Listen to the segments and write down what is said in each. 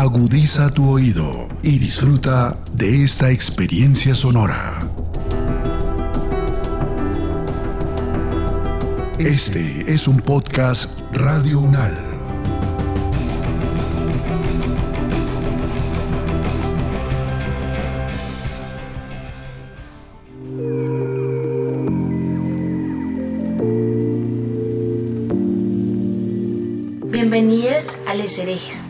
Agudiza tu oído y disfruta de esta experiencia sonora. Este es un podcast Radio Unal. Bienvenidos a Les Herejes.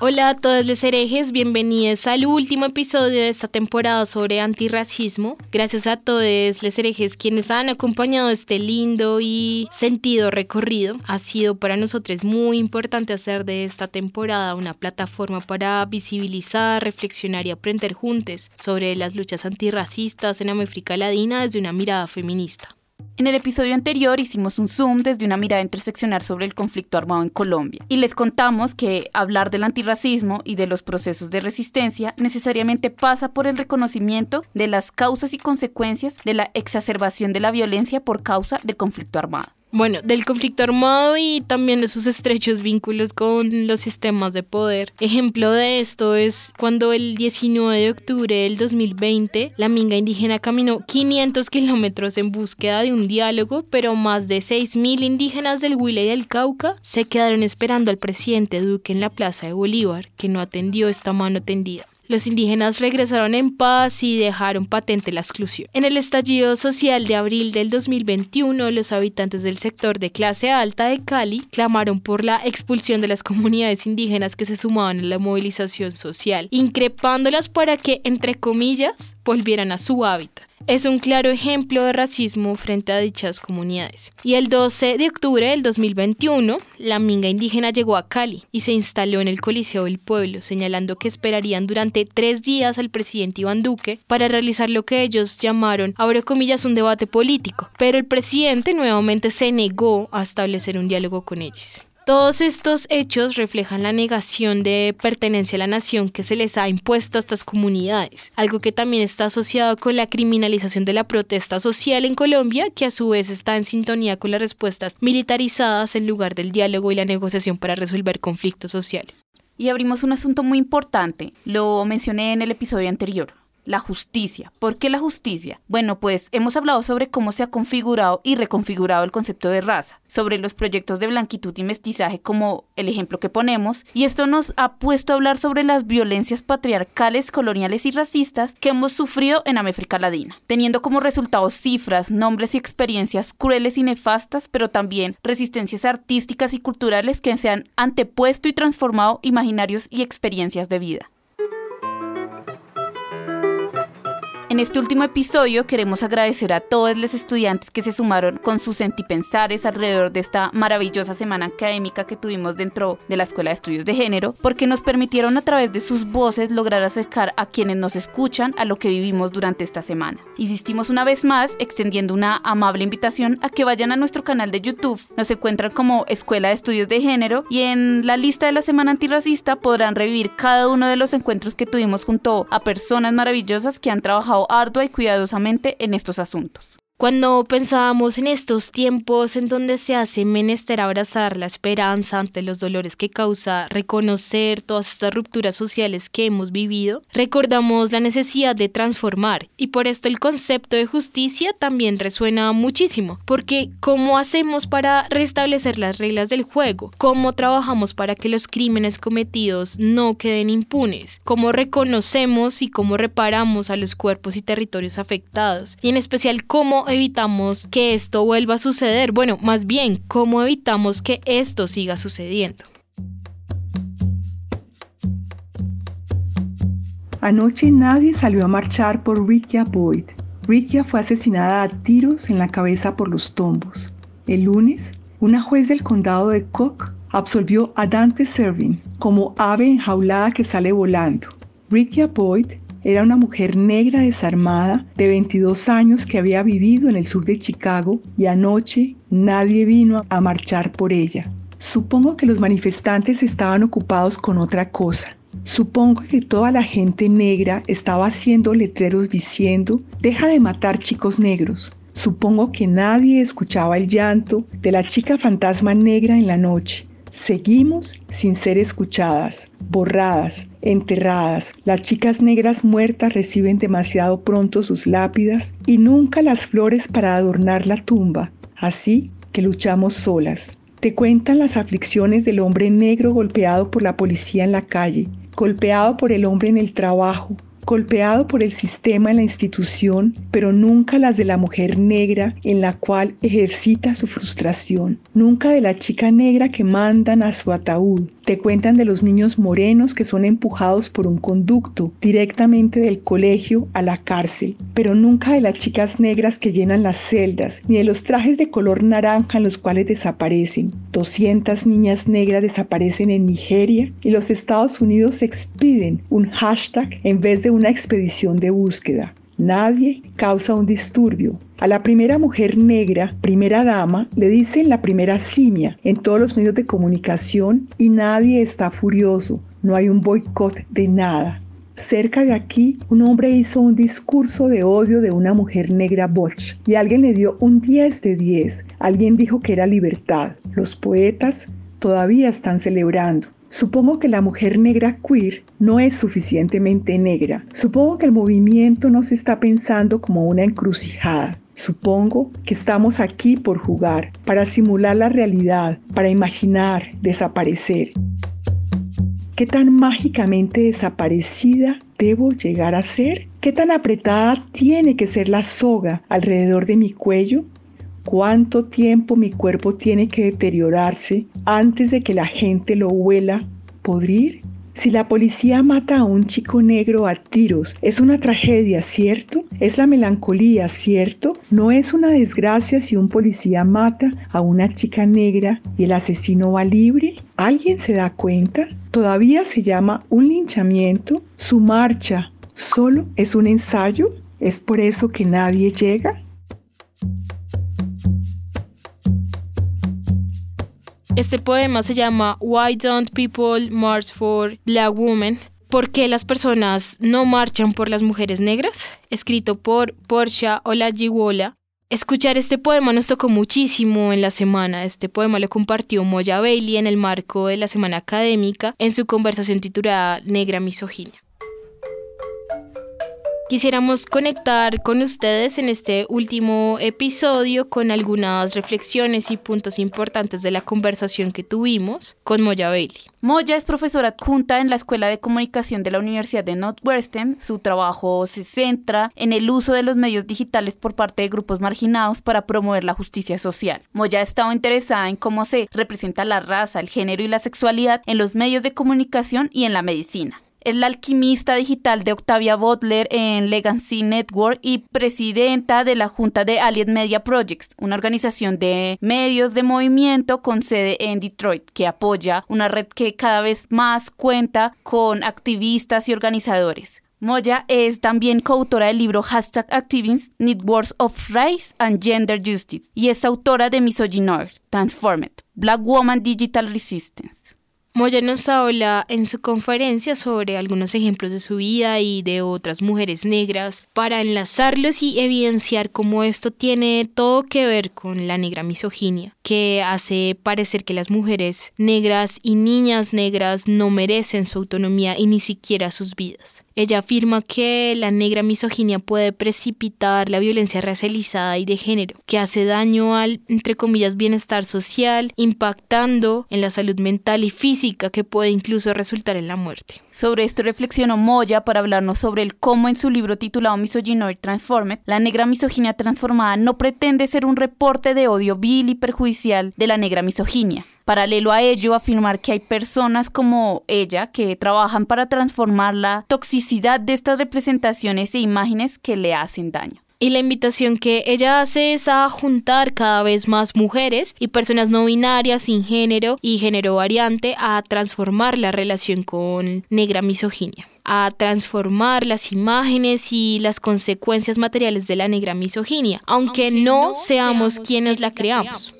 Hola a todos los herejes, bienvenidos al último episodio de esta temporada sobre antirracismo. Gracias a todos los herejes quienes han acompañado este lindo y sentido recorrido. Ha sido para nosotros muy importante hacer de esta temporada una plataforma para visibilizar, reflexionar y aprender juntos sobre las luchas antirracistas en América Latina desde una mirada feminista. En el episodio anterior hicimos un zoom desde una mirada interseccional sobre el conflicto armado en Colombia y les contamos que hablar del antirracismo y de los procesos de resistencia necesariamente pasa por el reconocimiento de las causas y consecuencias de la exacerbación de la violencia por causa del conflicto armado. Bueno, del conflicto armado y también de sus estrechos vínculos con los sistemas de poder. Ejemplo de esto es cuando el 19 de octubre del 2020 la minga indígena caminó 500 kilómetros en búsqueda de un diálogo, pero más de 6.000 indígenas del Huila y del Cauca se quedaron esperando al presidente Duque en la Plaza de Bolívar, que no atendió esta mano tendida. Los indígenas regresaron en paz y dejaron patente la exclusión. En el estallido social de abril del 2021, los habitantes del sector de clase alta de Cali clamaron por la expulsión de las comunidades indígenas que se sumaban a la movilización social, increpándolas para que, entre comillas, volvieran a su hábitat es un claro ejemplo de racismo frente a dichas comunidades. Y el 12 de octubre del 2021, la minga indígena llegó a Cali y se instaló en el Coliseo del Pueblo, señalando que esperarían durante tres días al presidente Iván Duque para realizar lo que ellos llamaron, ahora comillas, un debate político. Pero el presidente nuevamente se negó a establecer un diálogo con ellos. Todos estos hechos reflejan la negación de pertenencia a la nación que se les ha impuesto a estas comunidades, algo que también está asociado con la criminalización de la protesta social en Colombia, que a su vez está en sintonía con las respuestas militarizadas en lugar del diálogo y la negociación para resolver conflictos sociales. Y abrimos un asunto muy importante, lo mencioné en el episodio anterior, la justicia. ¿Por qué la justicia? Bueno, pues hemos hablado sobre cómo se ha configurado y reconfigurado el concepto de raza, sobre los proyectos de blanquitud y mestizaje como el ejemplo que ponemos, y esto nos ha puesto a hablar sobre las violencias patriarcales, coloniales y racistas que hemos sufrido en América Latina, teniendo como resultado cifras, nombres y experiencias crueles y nefastas, pero también resistencias artísticas y culturales que se han antepuesto y transformado imaginarios y experiencias de vida. En este último episodio queremos agradecer a todos los estudiantes que se sumaron con sus sentipensares alrededor de esta maravillosa semana académica que tuvimos dentro de la Escuela de Estudios de Género, porque nos permitieron a través de sus voces lograr acercar a quienes nos escuchan a lo que vivimos durante esta semana. Insistimos una vez más extendiendo una amable invitación a que vayan a nuestro canal de YouTube. Nos encuentran como Escuela de Estudios de Género y en la lista de la Semana Antirracista podrán revivir cada uno de los encuentros que tuvimos junto a personas maravillosas que han ardua y cuidadosamente en estos asuntos. Cuando pensábamos en estos tiempos en donde se hace menester abrazar la esperanza ante los dolores que causa reconocer todas estas rupturas sociales que hemos vivido, recordamos la necesidad de transformar y por esto el concepto de justicia también resuena muchísimo, porque ¿cómo hacemos para restablecer las reglas del juego? ¿Cómo trabajamos para que los crímenes cometidos no queden impunes? ¿Cómo reconocemos y cómo reparamos a los cuerpos y territorios afectados? Y en especial, ¿cómo evitamos que esto vuelva a suceder? Bueno, más bien, ¿cómo evitamos que esto siga sucediendo? Anoche nadie salió a marchar por Rikia Boyd. Rikia fue asesinada a tiros en la cabeza por los tombos. El lunes, una juez del condado de Cook absolvió a Dante Servin como ave enjaulada que sale volando. Rikia Boyd era una mujer negra desarmada de 22 años que había vivido en el sur de Chicago y anoche nadie vino a marchar por ella. Supongo que los manifestantes estaban ocupados con otra cosa. Supongo que toda la gente negra estaba haciendo letreros diciendo, deja de matar chicos negros. Supongo que nadie escuchaba el llanto de la chica fantasma negra en la noche. Seguimos sin ser escuchadas, borradas, enterradas. Las chicas negras muertas reciben demasiado pronto sus lápidas y nunca las flores para adornar la tumba. Así que luchamos solas. Te cuentan las aflicciones del hombre negro golpeado por la policía en la calle, golpeado por el hombre en el trabajo, golpeado por el sistema en la institución, pero nunca las de la mujer negra en la cual ejercita su frustración, nunca de la chica negra que mandan a su ataúd. Te cuentan de los niños morenos que son empujados por un conducto directamente del colegio a la cárcel, pero nunca de las chicas negras que llenan las celdas, ni de los trajes de color naranja en los cuales desaparecen. 200 niñas negras desaparecen en Nigeria y los Estados Unidos expiden un hashtag en vez de una expedición de búsqueda. Nadie causa un disturbio. A la primera mujer negra, primera dama, le dicen la primera simia en todos los medios de comunicación y nadie está furioso. No hay un boicot de nada. Cerca de aquí, un hombre hizo un discurso de odio de una mujer negra botch y alguien le dio un 10 de 10. Alguien dijo que era libertad. Los poetas todavía están celebrando. Supongo que la mujer negra queer no es suficientemente negra. Supongo que el movimiento no se está pensando como una encrucijada. Supongo que estamos aquí por jugar, para simular la realidad, para imaginar, desaparecer. ¿Qué tan mágicamente desaparecida debo llegar a ser? ¿Qué tan apretada tiene que ser la soga alrededor de mi cuello cuánto tiempo mi cuerpo tiene que deteriorarse antes de que la gente lo huela podrir? Si la policía mata a un chico negro a tiros, es una tragedia, ¿cierto? Es la melancolía, ¿cierto? No es una desgracia si un policía mata a una chica negra y el asesino va libre. ¿Alguien se da cuenta? Todavía se llama un linchamiento. Su marcha solo es un ensayo. ¿Es por eso que nadie llega? Este poema se llama Why Don't People March for Black Women? ¿Por qué las personas no marchan por las mujeres negras? Escrito por Portia Olajiwola. Escuchar este poema nos tocó muchísimo en la semana. Este poema lo compartió Moya Bailey en el marco de la semana académica en su conversación titulada Negra Misoginia. Quisiéramos conectar con ustedes en este último episodio con algunas reflexiones y puntos importantes de la conversación que tuvimos con Moya Bailey. Moya es profesora adjunta en la Escuela de Comunicación de la Universidad de Northwestern. Su trabajo se centra en el uso de los medios digitales por parte de grupos marginados para promover la justicia social. Moya ha estado interesada en cómo se representa la raza, el género y la sexualidad en los medios de comunicación y en la medicina. Es la alquimista digital de Octavia Butler en Legacy Network y presidenta de la Junta de Allied Media Projects, una organización de medios de movimiento con sede en Detroit que apoya una red que cada vez más cuenta con activistas y organizadores. Moya es también coautora del libro Hashtag Activism, Networks of Race and Gender Justice y es autora de Misogynoir, Transformed, Black Woman Digital Resistance. Moya nos habla en su conferencia sobre algunos ejemplos de su vida y de otras mujeres negras para enlazarlos y evidenciar cómo esto tiene todo que ver con la negra misoginia, que hace parecer que las mujeres negras y niñas negras no merecen su autonomía y ni siquiera sus vidas. Ella afirma que la negra misoginia puede precipitar la violencia racializada y de género, que hace daño al, entre comillas, bienestar social, impactando en la salud mental y física que puede incluso resultar en la muerte. Sobre esto reflexionó Moya para hablarnos sobre el cómo en su libro titulado Misogynoid Transformed, la negra misoginia transformada no pretende ser un reporte de odio vil y perjudicial de la negra misoginia, Paralelo a ello, afirmar que hay personas como ella que trabajan para transformar la toxicidad de estas representaciones e imágenes que le hacen daño. Y la invitación que ella hace es a juntar cada vez más mujeres y personas no binarias, sin género y género variante, a transformar la relación con negra misoginia a transformar las imágenes y las consecuencias materiales de la negra misoginia, aunque, no, seamos, quienes la creamos.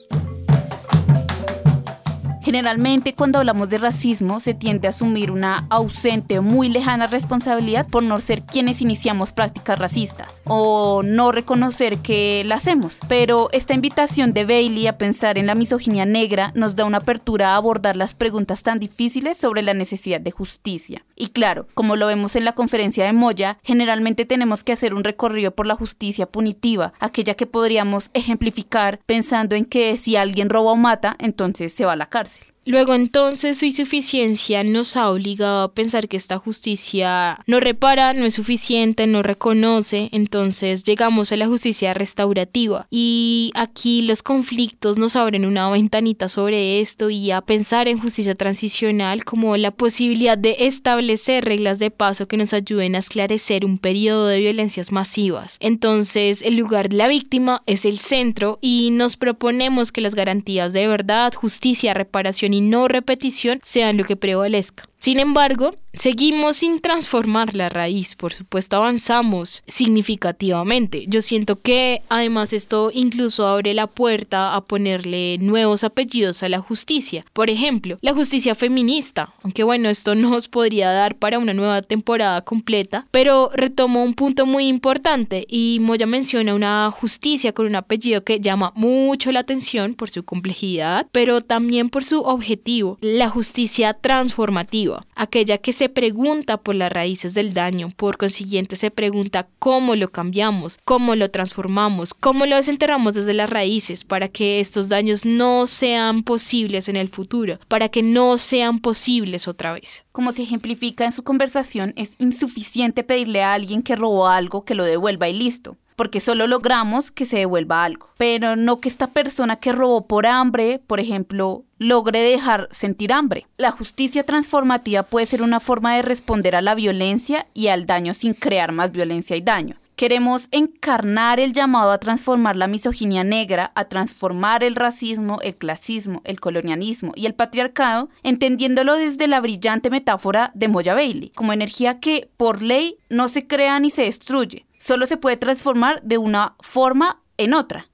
Generalmente cuando hablamos de racismo se tiende a asumir una ausente o muy lejana responsabilidad por no ser quienes iniciamos prácticas racistas o no reconocer que la hacemos. Pero esta invitación de Bailey a pensar en la misoginia negra nos da una apertura a abordar las preguntas tan difíciles sobre la necesidad de justicia. Y claro, como lo vemos en la conferencia de Moya, generalmente tenemos que hacer un recorrido por la justicia punitiva, aquella que podríamos ejemplificar pensando en que si alguien roba o mata, entonces se va a la cárcel. Luego entonces su insuficiencia nos ha obligado a pensar que esta justicia no repara, no es suficiente, no reconoce, entonces llegamos a la justicia restaurativa y aquí los conflictos nos abren una ventanita sobre esto y a pensar en justicia transicional como la posibilidad de establecer reglas de paso que nos ayuden a esclarecer un periodo de violencias masivas. Entonces el lugar de la víctima es el centro y nos proponemos que las garantías de verdad, justicia, reparación y y no repetición sean lo que prevalezca. Sin embargo, seguimos sin transformar la raíz, por supuesto avanzamos significativamente. Yo siento que además esto incluso abre la puerta a ponerle nuevos apellidos a la justicia. Por ejemplo, la justicia feminista, aunque bueno, esto nos podría dar para una nueva temporada completa, pero retomo un punto muy importante y Moya menciona una justicia con un apellido que llama mucho la atención por su complejidad, pero también por su objetivo, la justicia transformativa aquella que se pregunta por las raíces del daño, por consiguiente se pregunta cómo lo cambiamos, cómo lo transformamos, cómo lo desenterramos desde las raíces para que estos daños no sean posibles en el futuro, para que no sean posibles otra vez. Como se ejemplifica en su conversación, es insuficiente pedirle a alguien que robó algo que lo devuelva y listo porque solo logramos que se devuelva algo, pero no que esta persona que robó por hambre, por ejemplo, logre dejar sentir hambre. La justicia transformativa puede ser una forma de responder a la violencia y al daño sin crear más violencia y daño. Queremos encarnar el llamado a transformar la misoginia negra, a transformar el racismo, el clasismo, el colonialismo y el patriarcado, entendiéndolo desde la brillante metáfora de Moya Bailey, como energía que, por ley, no se crea ni se destruye, solo se puede transformar de una forma en otra.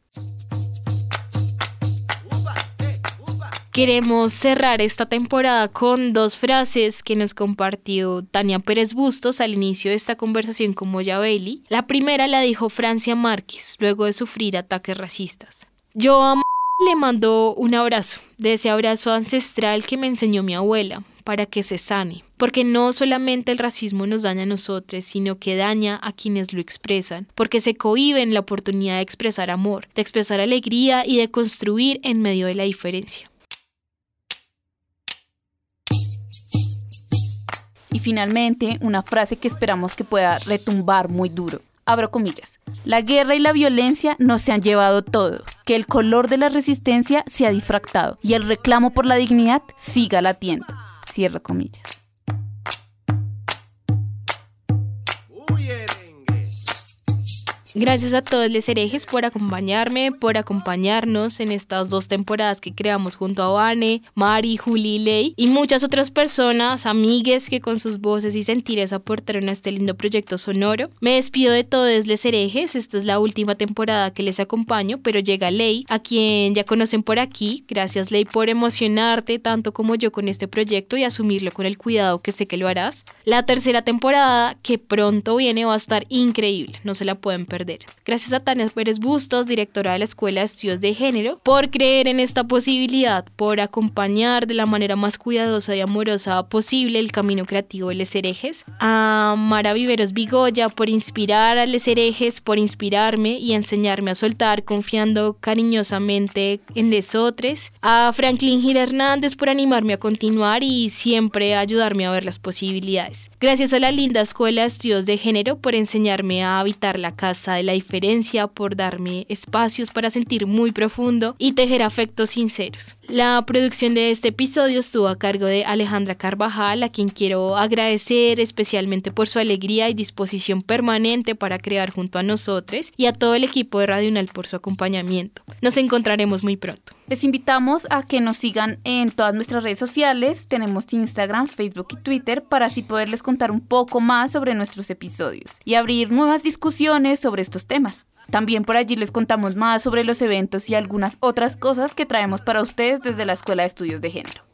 Queremos cerrar esta temporada con dos frases que nos compartió Tania Pérez Bustos al inicio de esta conversación con Moya Bailey. La primera la dijo Francia Márquez luego de sufrir ataques racistas. Yo a le mando un abrazo, de ese abrazo ancestral que me enseñó mi abuela, para que se sane, porque no solamente el racismo nos daña a nosotros, sino que daña a quienes lo expresan, porque se cohiben la oportunidad de expresar amor, de expresar alegría y de construir en medio de la diferencia. Y finalmente, una frase que esperamos que pueda retumbar muy duro. Abro comillas. La guerra y la violencia no se han llevado todo. Que el color de la resistencia se ha difractado y el reclamo por la dignidad siga latiendo. Cierro comillas. Gracias a todos los herejes por acompañarme, por acompañarnos en estas dos temporadas que creamos junto a Vane, Mari, Juli Ley y muchas otras personas, amigues que con sus voces y sentires aportaron a este lindo proyecto sonoro. Me despido de todos los herejes, esta es la última temporada que les acompaño, pero llega Ley, a quien ya conocen por aquí. Gracias Ley por emocionarte tanto como yo con este proyecto y asumirlo con el cuidado que sé que lo harás. La tercera temporada que pronto viene va a estar increíble, no se la pueden perder. Gracias a Tania Pérez Bustos, directora de la Escuela de Estudios de Género, por creer en esta posibilidad, por acompañar de la manera más cuidadosa y amorosa posible el camino creativo de Les Herejes. A Mara Viveros Vigoya por inspirar a Les Herejes, por inspirarme y enseñarme a soltar confiando cariñosamente en lesotres. A Franklin Gil Hernández por animarme a continuar y siempre ayudarme a ver las posibilidades. Gracias a la linda Escuela Estudios de Género por enseñarme a habitar la casa de la diferencia, por darme espacios para sentir muy profundo y tejer afectos sinceros. La producción de este episodio estuvo a cargo de Alejandra Carvajal, a quien quiero agradecer especialmente por su alegría y disposición permanente para crear junto a nosotros y a todo el equipo de Radio Unal por su acompañamiento. Nos encontraremos muy pronto. Les invitamos a que nos sigan en todas nuestras redes sociales. Tenemos Instagram, Facebook y Twitter para así poderles contar un poco más sobre nuestros episodios y abrir nuevas discusiones sobre estos temas. También por allí les contamos más sobre los eventos y algunas otras cosas que traemos para ustedes desde la Escuela de Estudios de Género.